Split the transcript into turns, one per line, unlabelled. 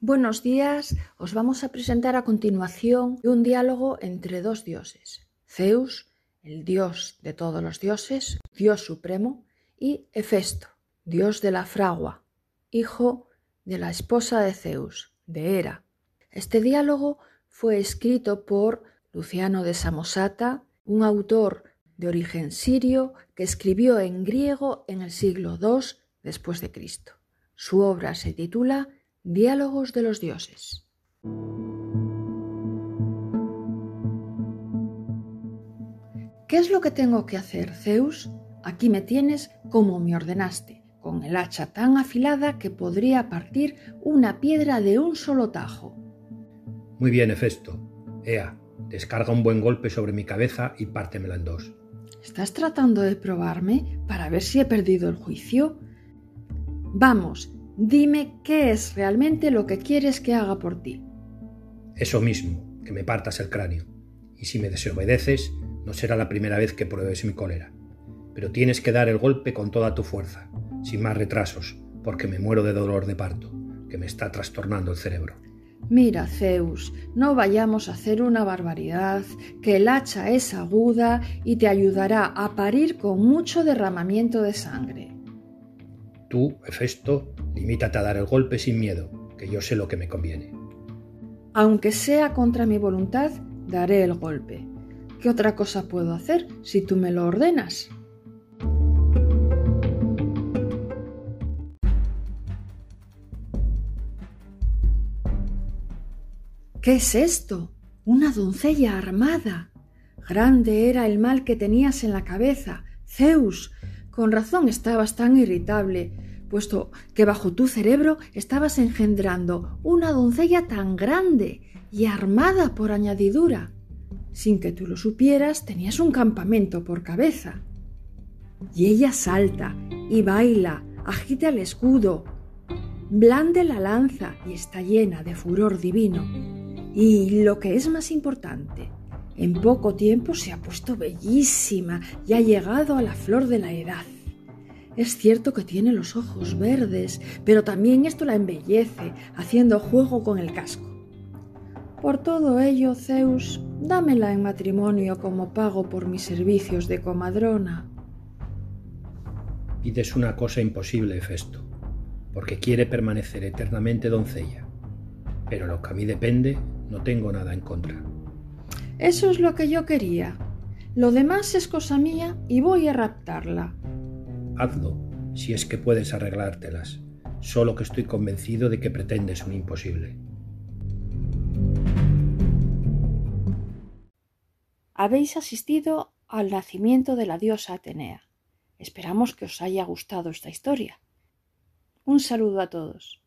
Buenos días, os vamos a presentar a continuación un diálogo entre dos dioses, Zeus, el dios de todos los dioses, dios supremo, y Hefesto, dios de la fragua, hijo de la esposa de Zeus, de Hera. Este diálogo fue escrito por Luciano de Samosata, un autor de origen sirio que escribió en griego en el siglo II después de Cristo. Su obra se titula Diálogos de los dioses. ¿Qué es lo que tengo que hacer, Zeus? Aquí me tienes como me ordenaste, con el hacha tan afilada que podría partir una piedra de un solo tajo.
Muy bien, Hefesto. Ea, descarga un buen golpe sobre mi cabeza y pártemela en dos.
¿Estás tratando de probarme para ver si he perdido el juicio? Vamos, dime qué es realmente lo que quieres que haga por ti.
Eso mismo, que me partas el cráneo. Y si me desobedeces, no será la primera vez que pruebes mi cólera. Pero tienes que dar el golpe con toda tu fuerza, sin más retrasos, porque me muero de dolor de parto, que me está trastornando el cerebro.
Mira, Zeus, no vayamos a hacer una barbaridad, que el hacha es aguda y te ayudará a parir con mucho derramamiento de sangre.
Tú, Hefesto, limítate a dar el golpe sin miedo, que yo sé lo que me conviene.
Aunque sea contra mi voluntad, daré el golpe. ¿Qué otra cosa puedo hacer si tú me lo ordenas? ¿Qué es esto? Una doncella armada. Grande era el mal que tenías en la cabeza. Zeus, con razón estabas tan irritable, puesto que bajo tu cerebro estabas engendrando una doncella tan grande y armada por añadidura. Sin que tú lo supieras, tenías un campamento por cabeza. Y ella salta y baila, agita el escudo, blande la lanza y está llena de furor divino. Y lo que es más importante, en poco tiempo se ha puesto bellísima y ha llegado a la flor de la edad. Es cierto que tiene los ojos verdes, pero también esto la embellece, haciendo juego con el casco. Por todo ello, Zeus, dámela en matrimonio como pago por mis servicios de comadrona.
Pides una cosa imposible, Festo, porque quiere permanecer eternamente doncella. Pero lo que a mí depende, no tengo nada en contra.
Eso es lo que yo quería. Lo demás es cosa mía y voy a raptarla.
Hazlo, si es que puedes arreglártelas, solo que estoy convencido de que pretendes un imposible.
Habéis asistido al nacimiento de la diosa Atenea. Esperamos que os haya gustado esta historia. Un saludo a todos.